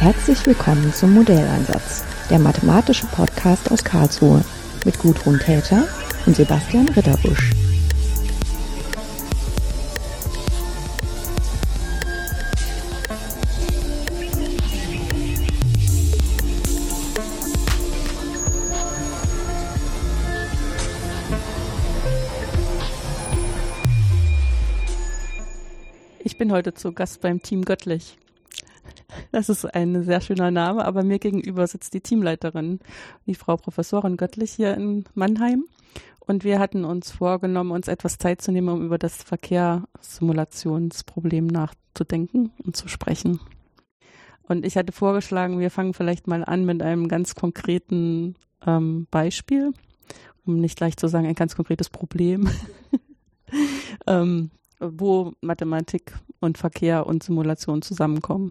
Herzlich willkommen zum Modelleinsatz, der mathematische Podcast aus Karlsruhe mit Gudrun Täter und Sebastian Ritterbusch. Ich bin heute zu Gast beim Team Göttlich. Das ist ein sehr schöner Name, aber mir gegenüber sitzt die Teamleiterin, die Frau Professorin Göttlich hier in Mannheim. Und wir hatten uns vorgenommen, uns etwas Zeit zu nehmen, um über das Verkehrssimulationsproblem nachzudenken und zu sprechen. Und ich hatte vorgeschlagen, wir fangen vielleicht mal an mit einem ganz konkreten ähm, Beispiel, um nicht gleich zu sagen, ein ganz konkretes Problem, ähm, wo Mathematik und Verkehr und Simulation zusammenkommen.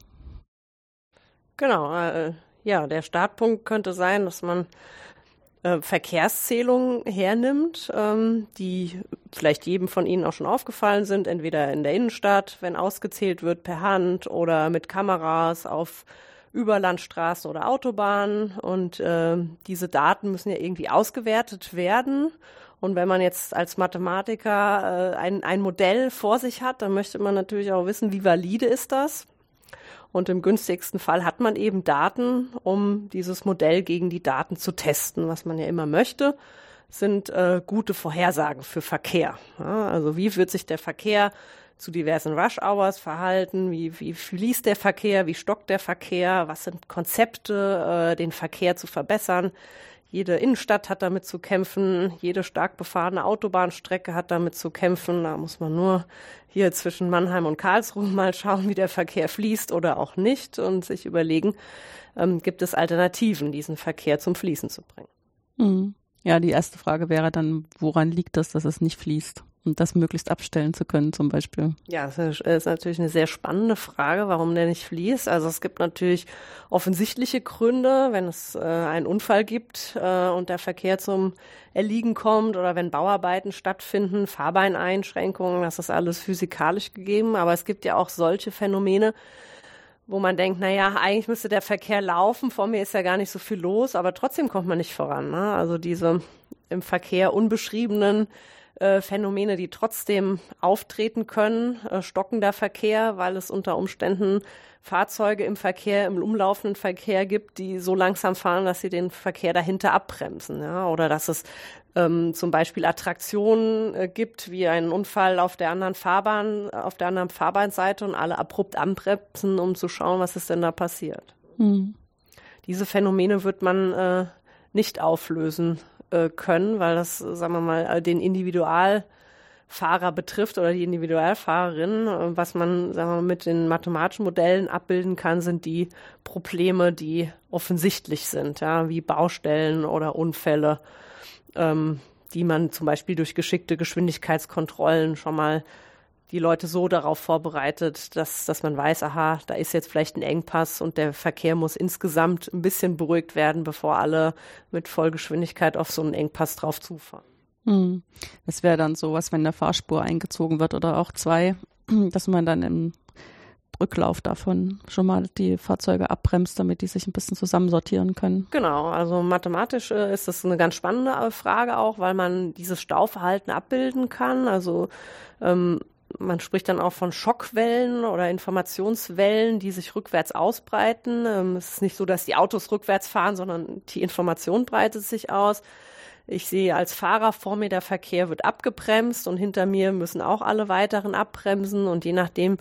Genau, äh, ja, der Startpunkt könnte sein, dass man äh, Verkehrszählungen hernimmt, ähm, die vielleicht jedem von Ihnen auch schon aufgefallen sind, entweder in der Innenstadt, wenn ausgezählt wird per Hand oder mit Kameras auf Überlandstraßen oder Autobahnen. Und äh, diese Daten müssen ja irgendwie ausgewertet werden. Und wenn man jetzt als Mathematiker äh, ein, ein Modell vor sich hat, dann möchte man natürlich auch wissen, wie valide ist das. Und im günstigsten Fall hat man eben Daten, um dieses Modell gegen die Daten zu testen, was man ja immer möchte sind äh, gute Vorhersagen für Verkehr. Ja, also wie wird sich der Verkehr zu diversen Rush Hours verhalten? Wie, wie fließt der Verkehr? Wie stockt der Verkehr? Was sind Konzepte, äh, den Verkehr zu verbessern? Jede Innenstadt hat damit zu kämpfen, jede stark befahrene Autobahnstrecke hat damit zu kämpfen. Da muss man nur hier zwischen Mannheim und Karlsruhe mal schauen, wie der Verkehr fließt oder auch nicht und sich überlegen, ähm, gibt es Alternativen, diesen Verkehr zum Fließen zu bringen. Mhm. Ja, die erste Frage wäre dann, woran liegt das, dass es nicht fließt? Und das möglichst abstellen zu können, zum Beispiel. Ja, das ist natürlich eine sehr spannende Frage, warum der nicht fließt. Also es gibt natürlich offensichtliche Gründe, wenn es äh, einen Unfall gibt äh, und der Verkehr zum Erliegen kommt oder wenn Bauarbeiten stattfinden, Fahrbeineinschränkungen, das ist alles physikalisch gegeben. Aber es gibt ja auch solche Phänomene, wo man denkt, na ja, eigentlich müsste der Verkehr laufen, vor mir ist ja gar nicht so viel los, aber trotzdem kommt man nicht voran. Ne? Also diese im Verkehr unbeschriebenen äh, Phänomene, die trotzdem auftreten können, äh, stockender Verkehr, weil es unter Umständen Fahrzeuge im Verkehr, im umlaufenden Verkehr gibt, die so langsam fahren, dass sie den Verkehr dahinter abbremsen. Ja? Oder dass es ähm, zum Beispiel Attraktionen äh, gibt, wie einen Unfall auf der anderen Fahrbahn, auf der anderen Fahrbahnseite und alle abrupt anbremsen, um zu schauen, was ist denn da passiert. Mhm. Diese Phänomene wird man äh, nicht auflösen äh, können, weil das, sagen wir mal, äh, den Individualfahrer betrifft oder die Individualfahrerin. Äh, was man, sagen wir mal, mit den mathematischen Modellen abbilden kann, sind die Probleme, die offensichtlich sind, ja, wie Baustellen oder Unfälle, ähm, die man zum Beispiel durch geschickte Geschwindigkeitskontrollen schon mal die Leute so darauf vorbereitet, dass, dass man weiß, aha, da ist jetzt vielleicht ein Engpass und der Verkehr muss insgesamt ein bisschen beruhigt werden, bevor alle mit Vollgeschwindigkeit auf so einen Engpass drauf zufahren. Hm. Das wäre dann so was, wenn eine Fahrspur eingezogen wird oder auch zwei, dass man dann im Rücklauf davon schon mal die Fahrzeuge abbremst, damit die sich ein bisschen zusammensortieren können. Genau, also mathematisch äh, ist das eine ganz spannende äh, Frage auch, weil man dieses Stauverhalten abbilden kann. Also ähm, man spricht dann auch von Schockwellen oder Informationswellen, die sich rückwärts ausbreiten. Ähm, es ist nicht so, dass die Autos rückwärts fahren, sondern die Information breitet sich aus. Ich sehe als Fahrer vor mir, der Verkehr wird abgebremst und hinter mir müssen auch alle weiteren abbremsen. Und je nachdem,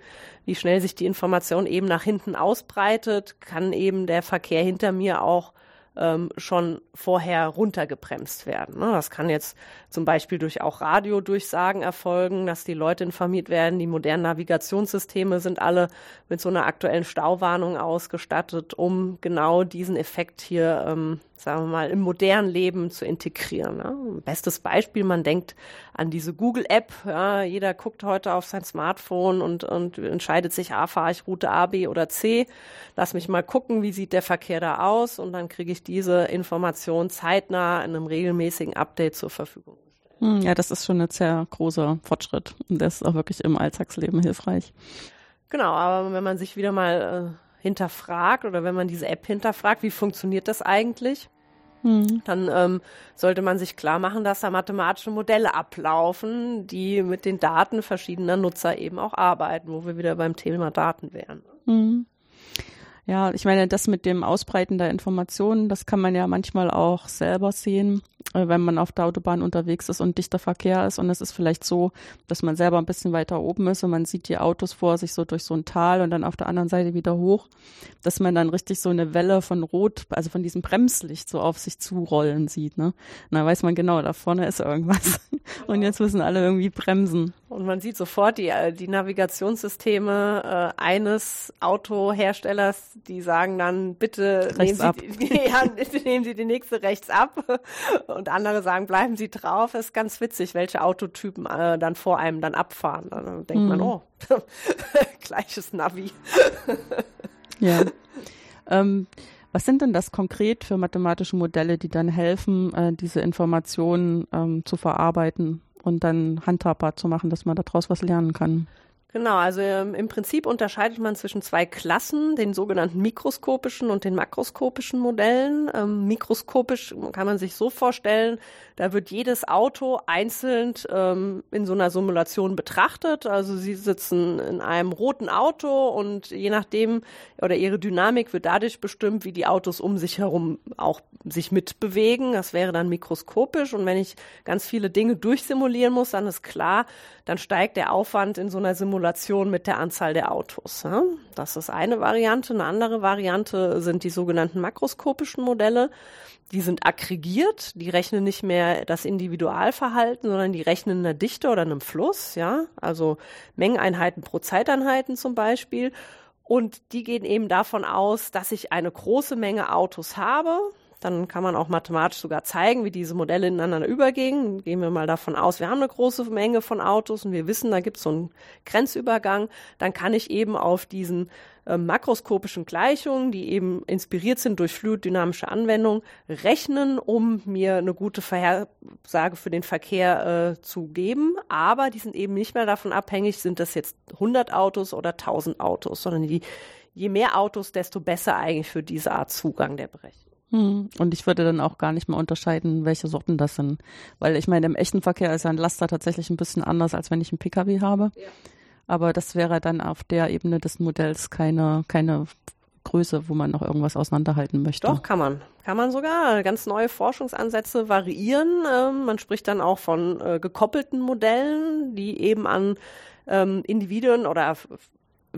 wie schnell sich die Information eben nach hinten ausbreitet, kann eben der Verkehr hinter mir auch ähm, schon vorher runtergebremst werden. Ne? Das kann jetzt zum Beispiel durch auch Radiodurchsagen erfolgen, dass die Leute informiert werden. Die modernen Navigationssysteme sind alle mit so einer aktuellen Stauwarnung ausgestattet, um genau diesen Effekt hier ähm, sagen wir mal, im modernen Leben zu integrieren. Ne? Bestes Beispiel, man denkt an diese Google-App. Ja, jeder guckt heute auf sein Smartphone und, und entscheidet sich, ah, fahre ich Route A, B oder C. Lass mich mal gucken, wie sieht der Verkehr da aus und dann kriege ich diese Information zeitnah in einem regelmäßigen Update zur Verfügung. Hm, ja, das ist schon ein sehr großer Fortschritt und das ist auch wirklich im Alltagsleben hilfreich. Genau, aber wenn man sich wieder mal äh, hinterfragt oder wenn man diese App hinterfragt, wie funktioniert das eigentlich? Mhm. Dann ähm, sollte man sich klar machen, dass da mathematische Modelle ablaufen, die mit den Daten verschiedener Nutzer eben auch arbeiten, wo wir wieder beim Thema Daten wären. Mhm. Ja, ich meine, das mit dem Ausbreiten der Informationen, das kann man ja manchmal auch selber sehen, äh, wenn man auf der Autobahn unterwegs ist und dichter Verkehr ist. Und es ist vielleicht so, dass man selber ein bisschen weiter oben ist und man sieht die Autos vor sich so durch so ein Tal und dann auf der anderen Seite wieder hoch, dass man dann richtig so eine Welle von Rot, also von diesem Bremslicht so auf sich zurollen sieht. Ne? Und dann weiß man genau, da vorne ist irgendwas. Und jetzt müssen alle irgendwie bremsen. Und man sieht sofort die, äh, die Navigationssysteme äh, eines Autoherstellers, die sagen dann, bitte nehmen Sie, ja, bitte nehmen Sie die nächste rechts ab. Und andere sagen, bleiben Sie drauf. Das ist ganz witzig, welche Autotypen äh, dann vor einem dann abfahren. Dann denkt hm. man, oh, gleiches Navi. ja. Ähm, was sind denn das konkret für mathematische Modelle, die dann helfen, äh, diese Informationen ähm, zu verarbeiten und dann handhabbar zu machen, dass man daraus was lernen kann? Genau, also ähm, im Prinzip unterscheidet man zwischen zwei Klassen, den sogenannten mikroskopischen und den makroskopischen Modellen. Ähm, mikroskopisch kann man sich so vorstellen, da wird jedes Auto einzeln ähm, in so einer Simulation betrachtet. Also Sie sitzen in einem roten Auto und je nachdem oder Ihre Dynamik wird dadurch bestimmt, wie die Autos um sich herum auch sich mitbewegen. Das wäre dann mikroskopisch. Und wenn ich ganz viele Dinge durchsimulieren muss, dann ist klar, dann steigt der Aufwand in so einer Simulation mit der Anzahl der Autos. Ja? Das ist eine Variante. Eine andere Variante sind die sogenannten makroskopischen Modelle. Die sind aggregiert, die rechnen nicht mehr das Individualverhalten, sondern die rechnen eine Dichte oder einem Fluss, ja, also Mengeneinheiten pro Zeiteinheiten zum Beispiel. Und die gehen eben davon aus, dass ich eine große Menge Autos habe, dann kann man auch mathematisch sogar zeigen, wie diese Modelle ineinander übergehen. Gehen wir mal davon aus, wir haben eine große Menge von Autos und wir wissen, da gibt es so einen Grenzübergang. Dann kann ich eben auf diesen äh, makroskopischen Gleichungen, die eben inspiriert sind durch fluiddynamische Anwendung, rechnen, um mir eine gute Vorhersage für den Verkehr äh, zu geben. Aber die sind eben nicht mehr davon abhängig, sind das jetzt 100 Autos oder 1000 Autos, sondern die, je mehr Autos, desto besser eigentlich für diese Art Zugang der Berechnung. Hm. Und ich würde dann auch gar nicht mehr unterscheiden, welche Sorten das sind. Weil ich meine, im echten Verkehr ist ja ein Laster tatsächlich ein bisschen anders, als wenn ich einen Pkw habe. Ja. Aber das wäre dann auf der Ebene des Modells keine, keine Größe, wo man noch irgendwas auseinanderhalten möchte. Doch, kann man. Kann man sogar. Ganz neue Forschungsansätze variieren. Ähm, man spricht dann auch von äh, gekoppelten Modellen, die eben an ähm, Individuen oder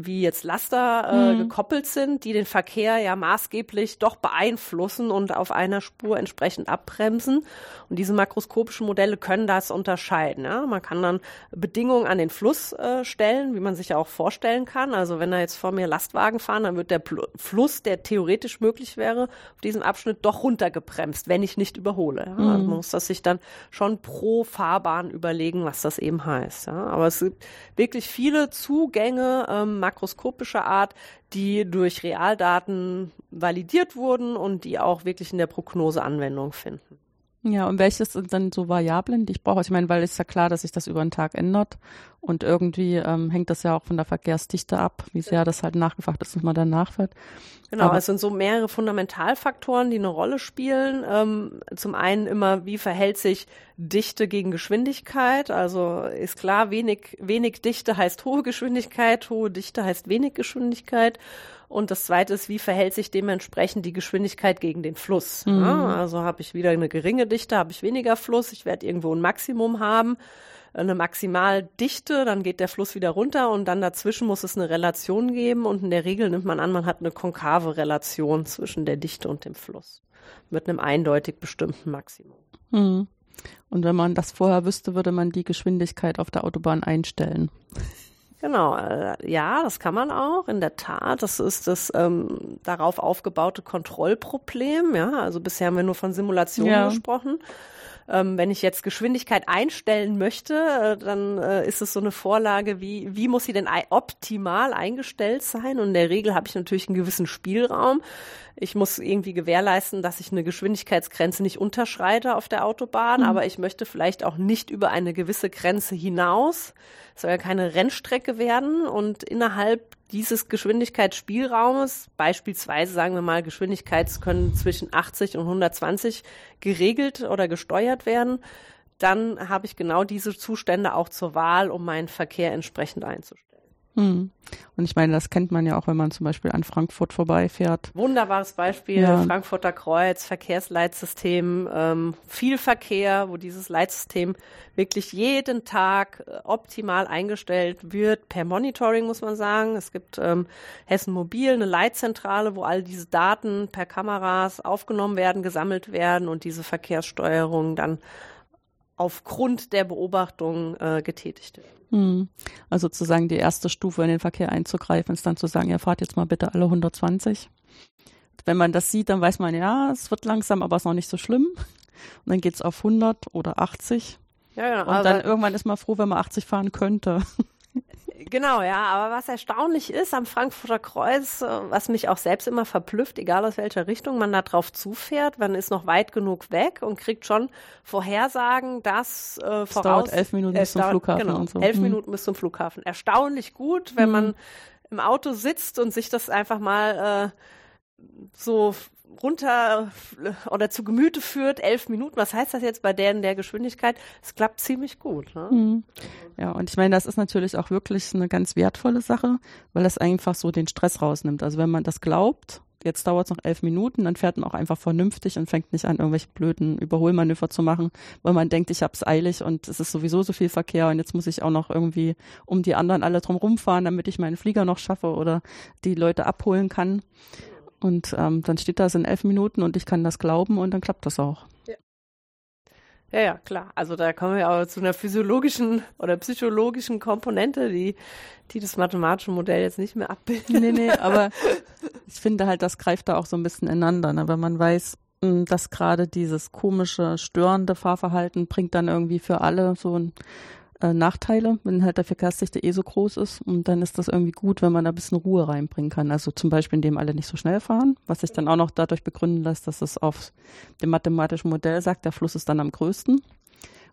wie jetzt Laster äh, mhm. gekoppelt sind, die den Verkehr ja maßgeblich doch beeinflussen und auf einer Spur entsprechend abbremsen. Und diese makroskopischen Modelle können das unterscheiden. Ja? Man kann dann Bedingungen an den Fluss äh, stellen, wie man sich ja auch vorstellen kann. Also wenn da jetzt vor mir Lastwagen fahren, dann wird der Pl Fluss, der theoretisch möglich wäre, auf diesem Abschnitt doch runtergebremst, wenn ich nicht überhole. Ja? Mhm. Also man muss das sich dann schon pro Fahrbahn überlegen, was das eben heißt. Ja? Aber es gibt wirklich viele Zugänge, ähm, makroskopischer Art, die durch Realdaten validiert wurden und die auch wirklich in der Prognose Anwendung finden. Ja, und welches sind dann so Variablen, die ich brauche? Ich meine, weil es ist ja klar, dass sich das über den Tag ändert und irgendwie ähm, hängt das ja auch von der Verkehrsdichte ab, wie sehr das halt nachgefragt ist, dass man dann nachfährt. Genau, Aber es sind so mehrere Fundamentalfaktoren, die eine Rolle spielen. Ähm, zum einen immer, wie verhält sich Dichte gegen Geschwindigkeit? Also ist klar, wenig, wenig Dichte heißt hohe Geschwindigkeit, hohe Dichte heißt wenig Geschwindigkeit. Und das zweite ist, wie verhält sich dementsprechend die Geschwindigkeit gegen den Fluss? Mhm. Ja, also habe ich wieder eine geringe Dichte, habe ich weniger Fluss, ich werde irgendwo ein Maximum haben, eine Maximaldichte, dann geht der Fluss wieder runter und dann dazwischen muss es eine Relation geben und in der Regel nimmt man an, man hat eine konkave Relation zwischen der Dichte und dem Fluss mit einem eindeutig bestimmten Maximum. Mhm. Und wenn man das vorher wüsste, würde man die Geschwindigkeit auf der Autobahn einstellen. Genau, äh, ja, das kann man auch, in der Tat. Das ist das ähm, darauf aufgebaute Kontrollproblem. Ja, also bisher haben wir nur von Simulationen ja. gesprochen. Ähm, wenn ich jetzt Geschwindigkeit einstellen möchte, äh, dann äh, ist es so eine Vorlage, wie, wie muss sie denn optimal eingestellt sein? Und in der Regel habe ich natürlich einen gewissen Spielraum. Ich muss irgendwie gewährleisten, dass ich eine Geschwindigkeitsgrenze nicht unterschreite auf der Autobahn, mhm. aber ich möchte vielleicht auch nicht über eine gewisse Grenze hinaus. Es soll ja keine Rennstrecke werden und innerhalb dieses Geschwindigkeitsspielraumes, beispielsweise sagen wir mal, Geschwindigkeits können zwischen 80 und 120 geregelt oder gesteuert werden, dann habe ich genau diese Zustände auch zur Wahl, um meinen Verkehr entsprechend einzustellen. Hm. Und ich meine, das kennt man ja auch, wenn man zum Beispiel an Frankfurt vorbeifährt. Wunderbares Beispiel, ja. Frankfurter Kreuz, Verkehrsleitsystem, ähm, viel Verkehr, wo dieses Leitsystem wirklich jeden Tag äh, optimal eingestellt wird, per Monitoring muss man sagen. Es gibt ähm, Hessen Mobil, eine Leitzentrale, wo all diese Daten per Kameras aufgenommen werden, gesammelt werden und diese Verkehrssteuerung dann aufgrund der Beobachtung äh, getätigt wird. Hm. Also sozusagen die erste Stufe in den Verkehr einzugreifen, ist dann zu sagen, ja, fahrt jetzt mal bitte alle 120. Wenn man das sieht, dann weiß man, ja, es wird langsam, aber es ist noch nicht so schlimm. Und dann geht es auf 100 oder 80. Ja, ja, und dann irgendwann ist man froh, wenn man 80 fahren könnte. Genau, ja. Aber was erstaunlich ist am Frankfurter Kreuz, äh, was mich auch selbst immer verblüfft, egal aus welcher Richtung man da drauf zufährt, man ist noch weit genug weg und kriegt schon Vorhersagen, dass äh, voraus... Es dauert elf Minuten bis zum Flughafen genau, und so. elf mhm. Minuten bis zum Flughafen. Erstaunlich gut, wenn mhm. man im Auto sitzt und sich das einfach mal äh, so runter oder zu Gemüte führt, elf Minuten. Was heißt das jetzt bei deren der Geschwindigkeit? Es klappt ziemlich gut. Ne? Mhm. Ja, und ich meine, das ist natürlich auch wirklich eine ganz wertvolle Sache, weil das einfach so den Stress rausnimmt. Also wenn man das glaubt, jetzt dauert es noch elf Minuten, dann fährt man auch einfach vernünftig und fängt nicht an, irgendwelche blöden Überholmanöver zu machen, weil man denkt, ich hab's eilig und es ist sowieso so viel Verkehr und jetzt muss ich auch noch irgendwie um die anderen alle drum rumfahren, damit ich meinen Flieger noch schaffe oder die Leute abholen kann. Und ähm, dann steht das in elf Minuten und ich kann das glauben und dann klappt das auch. Ja. Ja, ja, klar. Also da kommen wir aber zu einer physiologischen oder psychologischen Komponente, die, die das mathematische Modell jetzt nicht mehr abbildet. Nee, nee, aber ich finde halt, das greift da auch so ein bisschen ineinander, ne? wenn man weiß, hm, dass gerade dieses komische, störende Fahrverhalten bringt dann irgendwie für alle so ein äh, Nachteile, wenn halt der Verkehrsdichte eh so groß ist. Und dann ist das irgendwie gut, wenn man da ein bisschen Ruhe reinbringen kann. Also zum Beispiel, indem alle nicht so schnell fahren, was sich dann auch noch dadurch begründen lässt, dass es auf dem mathematischen Modell sagt, der Fluss ist dann am größten.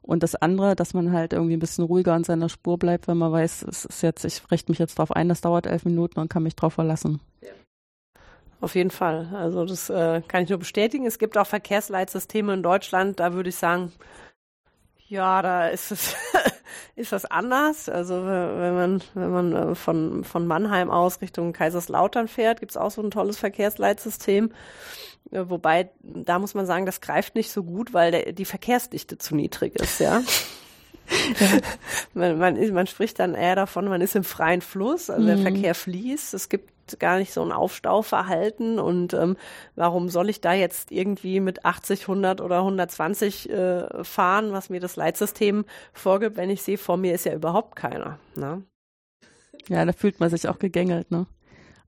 Und das andere, dass man halt irgendwie ein bisschen ruhiger an seiner Spur bleibt, wenn man weiß, es ist jetzt, ich richte mich jetzt drauf ein, das dauert elf Minuten und kann mich drauf verlassen. Auf jeden Fall. Also das äh, kann ich nur bestätigen. Es gibt auch Verkehrsleitsysteme in Deutschland, da würde ich sagen, ja, da ist es ist das anders. Also wenn man wenn man äh, von von Mannheim aus Richtung Kaiserslautern fährt, gibt's auch so ein tolles Verkehrsleitsystem. Äh, wobei da muss man sagen, das greift nicht so gut, weil der, die Verkehrsdichte zu niedrig ist, ja. man, man, man spricht dann eher davon, man ist im freien Fluss, also der mhm. Verkehr fließt. Es gibt gar nicht so ein Aufstauverhalten und ähm, warum soll ich da jetzt irgendwie mit 80, 100 oder 120 äh, fahren, was mir das Leitsystem vorgibt, wenn ich sehe, vor mir ist ja überhaupt keiner. Ne? Ja, da fühlt man sich auch gegängelt, ne?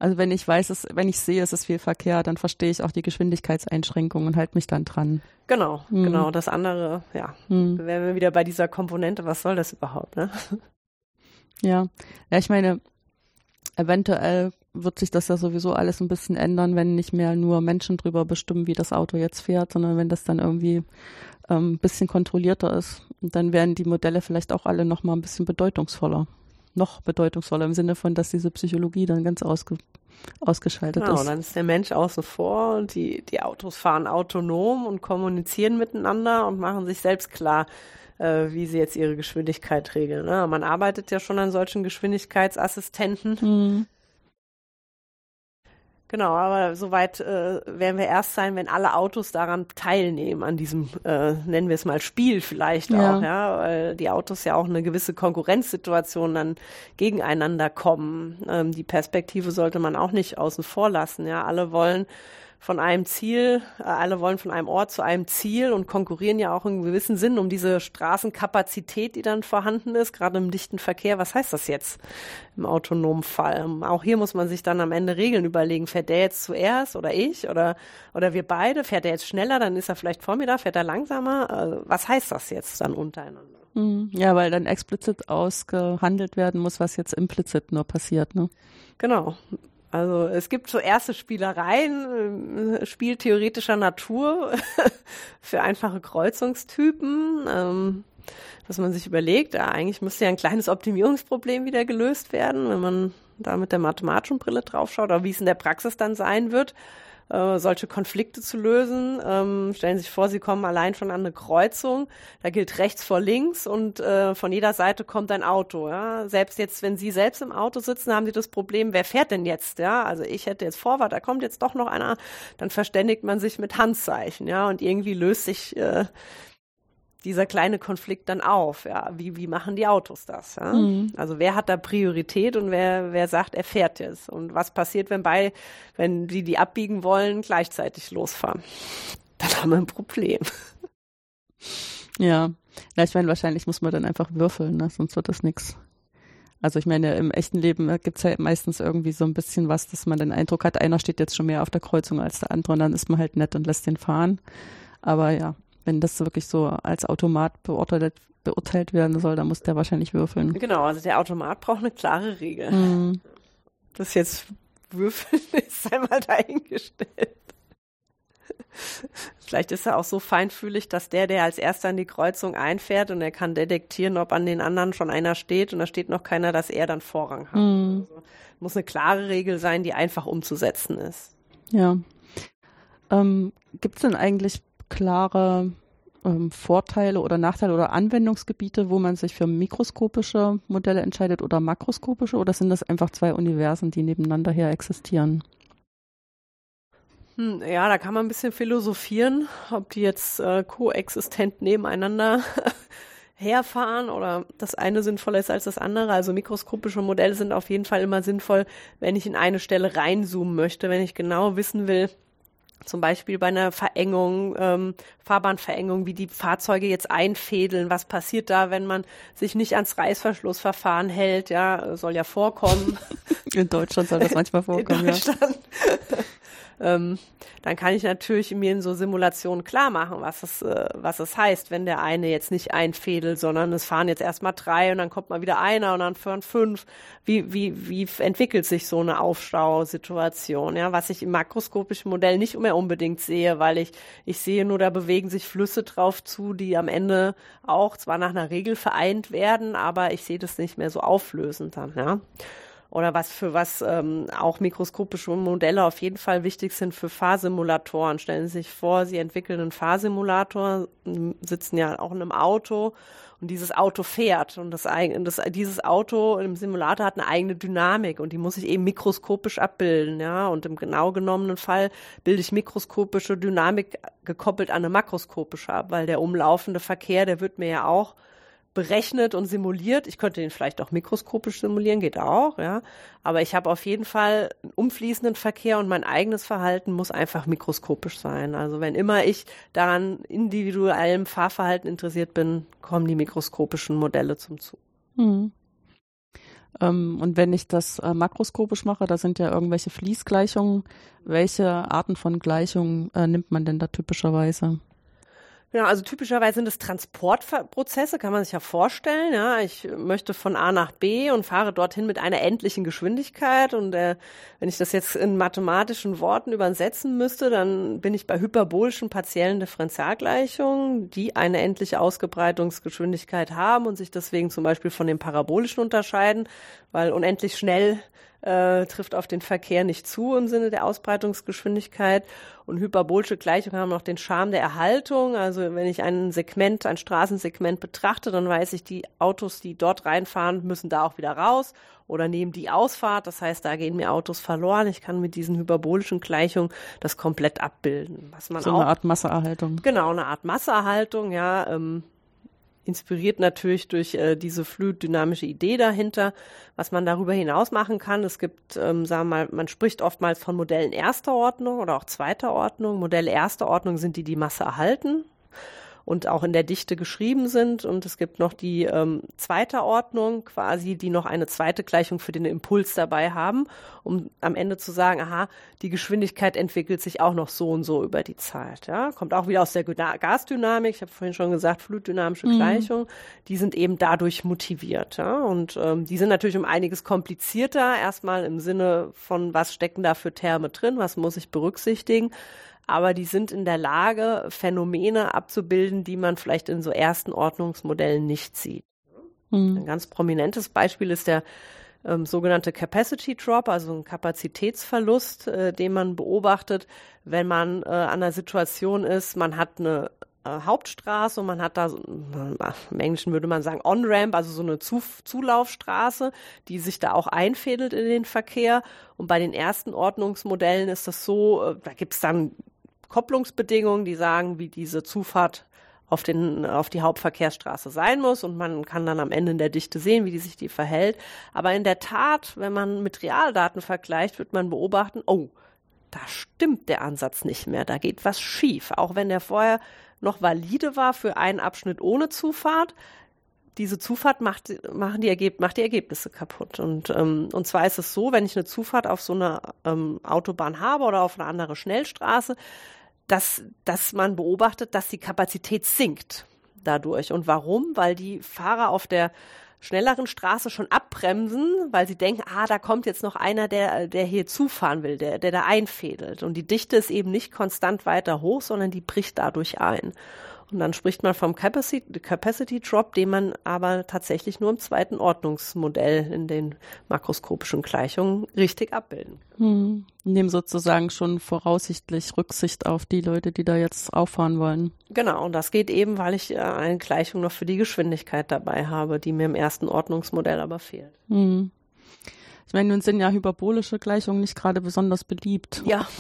Also wenn ich weiß, es, wenn ich sehe, es ist viel Verkehr, dann verstehe ich auch die Geschwindigkeitseinschränkungen und halte mich dann dran. Genau, hm. genau. Das andere, ja, hm. wären wir wieder bei dieser Komponente, was soll das überhaupt, ne? Ja, ja, ich meine, eventuell wird sich das ja sowieso alles ein bisschen ändern, wenn nicht mehr nur Menschen drüber bestimmen, wie das Auto jetzt fährt, sondern wenn das dann irgendwie ähm, ein bisschen kontrollierter ist. Und dann werden die Modelle vielleicht auch alle nochmal ein bisschen bedeutungsvoller. Noch bedeutungsvoller im Sinne von, dass diese Psychologie dann ganz ausge ausgeschaltet genau, ist. Genau, dann ist der Mensch außen vor und die, die Autos fahren autonom und kommunizieren miteinander und machen sich selbst klar, äh, wie sie jetzt ihre Geschwindigkeit regeln. Ne? Man arbeitet ja schon an solchen Geschwindigkeitsassistenten. Mhm. Genau, aber soweit äh, werden wir erst sein, wenn alle Autos daran teilnehmen, an diesem, äh, nennen wir es mal Spiel vielleicht ja. auch, ja, weil die Autos ja auch eine gewisse Konkurrenzsituation dann gegeneinander kommen. Ähm, die Perspektive sollte man auch nicht außen vor lassen, ja. Alle wollen von einem Ziel, äh, alle wollen von einem Ort zu einem Ziel und konkurrieren ja auch in gewissem Sinn um diese Straßenkapazität, die dann vorhanden ist, gerade im dichten Verkehr. Was heißt das jetzt im autonomen Fall? Auch hier muss man sich dann am Ende Regeln überlegen. Fährt der jetzt zuerst oder ich oder, oder wir beide? Fährt er jetzt schneller, dann ist er vielleicht vor mir da, fährt er langsamer? Also, was heißt das jetzt dann untereinander? Hm, ja, weil dann explizit ausgehandelt werden muss, was jetzt implizit nur passiert, ne? Genau. Also es gibt so erste Spielereien, äh, spieltheoretischer Natur für einfache Kreuzungstypen, ähm, dass man sich überlegt, ja, eigentlich müsste ja ein kleines Optimierungsproblem wieder gelöst werden, wenn man da mit der mathematischen Brille draufschaut, oder wie es in der Praxis dann sein wird äh, solche Konflikte zu lösen. Ähm, stellen Sie sich vor, Sie kommen allein schon an eine Kreuzung. Da gilt rechts vor links und äh, von jeder Seite kommt ein Auto. Ja? Selbst jetzt, wenn Sie selbst im Auto sitzen, haben Sie das Problem, wer fährt denn jetzt? Ja, also ich hätte jetzt Vorwart, da kommt jetzt doch noch einer. Dann verständigt man sich mit Handzeichen. Ja, und irgendwie löst sich äh, dieser kleine Konflikt dann auf. Ja, wie, wie machen die Autos das? Ja? Mhm. Also wer hat da Priorität und wer, wer sagt, er fährt jetzt? Und was passiert, wenn bei, wenn die, die abbiegen wollen, gleichzeitig losfahren? Dann haben wir ein Problem. Ja, ja ich meine, wahrscheinlich muss man dann einfach würfeln, ne? sonst wird das nichts. Also ich meine, im echten Leben äh, gibt es ja meistens irgendwie so ein bisschen was, dass man den Eindruck hat, einer steht jetzt schon mehr auf der Kreuzung als der andere und dann ist man halt nett und lässt den fahren. Aber ja, wenn das wirklich so als Automat beurteilt, beurteilt werden soll, dann muss der wahrscheinlich würfeln. Genau, also der Automat braucht eine klare Regel. Mhm. Das jetzt würfeln ist einmal dahingestellt. Vielleicht ist er auch so feinfühlig, dass der, der als erster in die Kreuzung einfährt und er kann detektieren, ob an den anderen schon einer steht und da steht noch keiner, dass er dann Vorrang hat. Mhm. Also, muss eine klare Regel sein, die einfach umzusetzen ist. Ja. Ähm, Gibt es denn eigentlich klare ähm, Vorteile oder Nachteile oder Anwendungsgebiete, wo man sich für mikroskopische Modelle entscheidet oder makroskopische? Oder sind das einfach zwei Universen, die nebeneinander her existieren? Hm, ja, da kann man ein bisschen philosophieren, ob die jetzt äh, koexistent nebeneinander herfahren oder das eine sinnvoller ist als das andere. Also mikroskopische Modelle sind auf jeden Fall immer sinnvoll, wenn ich in eine Stelle reinzoomen möchte, wenn ich genau wissen will, zum Beispiel bei einer Verengung, ähm, Fahrbahnverengung, wie die Fahrzeuge jetzt einfädeln. Was passiert da, wenn man sich nicht ans Reißverschlussverfahren hält? Ja, soll ja vorkommen. In Deutschland soll das manchmal vorkommen. In Deutschland. Ja. Ähm, dann kann ich natürlich mir in so Simulationen klar machen, was es, äh, was es heißt, wenn der eine jetzt nicht einfädelt, sondern es fahren jetzt erstmal drei und dann kommt mal wieder einer und dann fahren fünf. Wie, wie, wie entwickelt sich so eine Aufstausituation? Ja, was ich im makroskopischen Modell nicht mehr unbedingt sehe, weil ich, ich sehe nur, da bewegen sich Flüsse drauf zu, die am Ende auch zwar nach einer Regel vereint werden, aber ich sehe das nicht mehr so auflösend dann, ja oder was für was ähm, auch mikroskopische Modelle auf jeden Fall wichtig sind für Fahrsimulatoren. Stellen Sie sich vor, Sie entwickeln einen Fahrsimulator, sitzen ja auch in einem Auto und dieses Auto fährt und das, das, dieses Auto im Simulator hat eine eigene Dynamik und die muss ich eben mikroskopisch abbilden, ja. Und im genau genommenen Fall bilde ich mikroskopische Dynamik gekoppelt an eine makroskopische ab, weil der umlaufende Verkehr, der wird mir ja auch berechnet und simuliert. Ich könnte den vielleicht auch mikroskopisch simulieren, geht auch, ja. Aber ich habe auf jeden Fall einen umfließenden Verkehr und mein eigenes Verhalten muss einfach mikroskopisch sein. Also wenn immer ich daran individuellem Fahrverhalten interessiert bin, kommen die mikroskopischen Modelle zum Zug. Mhm. Ähm, und wenn ich das äh, makroskopisch mache, da sind ja irgendwelche Fließgleichungen. Welche Arten von Gleichungen äh, nimmt man denn da typischerweise? Genau, also typischerweise sind es Transportprozesse, kann man sich ja vorstellen. Ja, ich möchte von A nach B und fahre dorthin mit einer endlichen Geschwindigkeit. Und äh, wenn ich das jetzt in mathematischen Worten übersetzen müsste, dann bin ich bei hyperbolischen partiellen Differentialgleichungen, die eine endliche Ausgebreitungsgeschwindigkeit haben und sich deswegen zum Beispiel von den parabolischen unterscheiden, weil unendlich schnell äh, trifft auf den Verkehr nicht zu im Sinne der Ausbreitungsgeschwindigkeit. Und hyperbolische Gleichungen haben noch den Charme der Erhaltung. Also wenn ich ein Segment, ein Straßensegment betrachte, dann weiß ich, die Autos, die dort reinfahren, müssen da auch wieder raus oder nehmen die Ausfahrt. Das heißt, da gehen mir Autos verloren. Ich kann mit diesen hyperbolischen Gleichungen das komplett abbilden. Was man so auch, eine Art Masseerhaltung. Genau, eine Art Masseerhaltung, ja. Ähm, inspiriert natürlich durch äh, diese fluiddynamische Idee dahinter, was man darüber hinaus machen kann. Es gibt, ähm, sagen wir mal, man spricht oftmals von Modellen erster Ordnung oder auch zweiter Ordnung. Modelle erster Ordnung sind die, die Masse erhalten und auch in der Dichte geschrieben sind. Und es gibt noch die ähm, zweite Ordnung, quasi, die noch eine zweite Gleichung für den Impuls dabei haben, um am Ende zu sagen, aha, die Geschwindigkeit entwickelt sich auch noch so und so über die Zeit. Ja? Kommt auch wieder aus der Gasdynamik, ich habe vorhin schon gesagt, fluiddynamische mhm. Gleichung, die sind eben dadurch motiviert. Ja? Und ähm, die sind natürlich um einiges komplizierter, erstmal im Sinne von, was stecken da für Terme drin, was muss ich berücksichtigen aber die sind in der Lage, Phänomene abzubilden, die man vielleicht in so ersten Ordnungsmodellen nicht sieht. Mhm. Ein ganz prominentes Beispiel ist der ähm, sogenannte Capacity Drop, also ein Kapazitätsverlust, äh, den man beobachtet, wenn man äh, an einer Situation ist, man hat eine äh, Hauptstraße und man hat da, im Englischen würde man sagen On-Ramp, also so eine Zu Zulaufstraße, die sich da auch einfädelt in den Verkehr. Und bei den ersten Ordnungsmodellen ist das so, äh, da gibt es dann Kopplungsbedingungen, die sagen, wie diese Zufahrt auf, den, auf die Hauptverkehrsstraße sein muss und man kann dann am Ende in der Dichte sehen, wie die sich die verhält. Aber in der Tat, wenn man mit Realdaten vergleicht, wird man beobachten, oh, da stimmt der Ansatz nicht mehr, da geht was schief. Auch wenn der vorher noch valide war für einen Abschnitt ohne Zufahrt, diese Zufahrt macht, machen die macht die Ergebnisse kaputt. Und, ähm, und zwar ist es so, wenn ich eine Zufahrt auf so einer ähm, Autobahn habe oder auf eine andere Schnellstraße, dass, dass man beobachtet, dass die Kapazität sinkt dadurch. Und warum? Weil die Fahrer auf der schnelleren Straße schon abbremsen, weil sie denken, ah, da kommt jetzt noch einer, der, der hier zufahren will, der, der da einfädelt. Und die Dichte ist eben nicht konstant weiter hoch, sondern die bricht dadurch ein. Und dann spricht man vom Capacity, Capacity Drop, den man aber tatsächlich nur im zweiten Ordnungsmodell in den makroskopischen Gleichungen richtig abbilden kann. Hm. Nehmen sozusagen schon voraussichtlich Rücksicht auf die Leute, die da jetzt auffahren wollen. Genau, und das geht eben, weil ich äh, eine Gleichung noch für die Geschwindigkeit dabei habe, die mir im ersten Ordnungsmodell aber fehlt. Hm. Ich meine, nun sind ja hyperbolische Gleichungen nicht gerade besonders beliebt. Ja.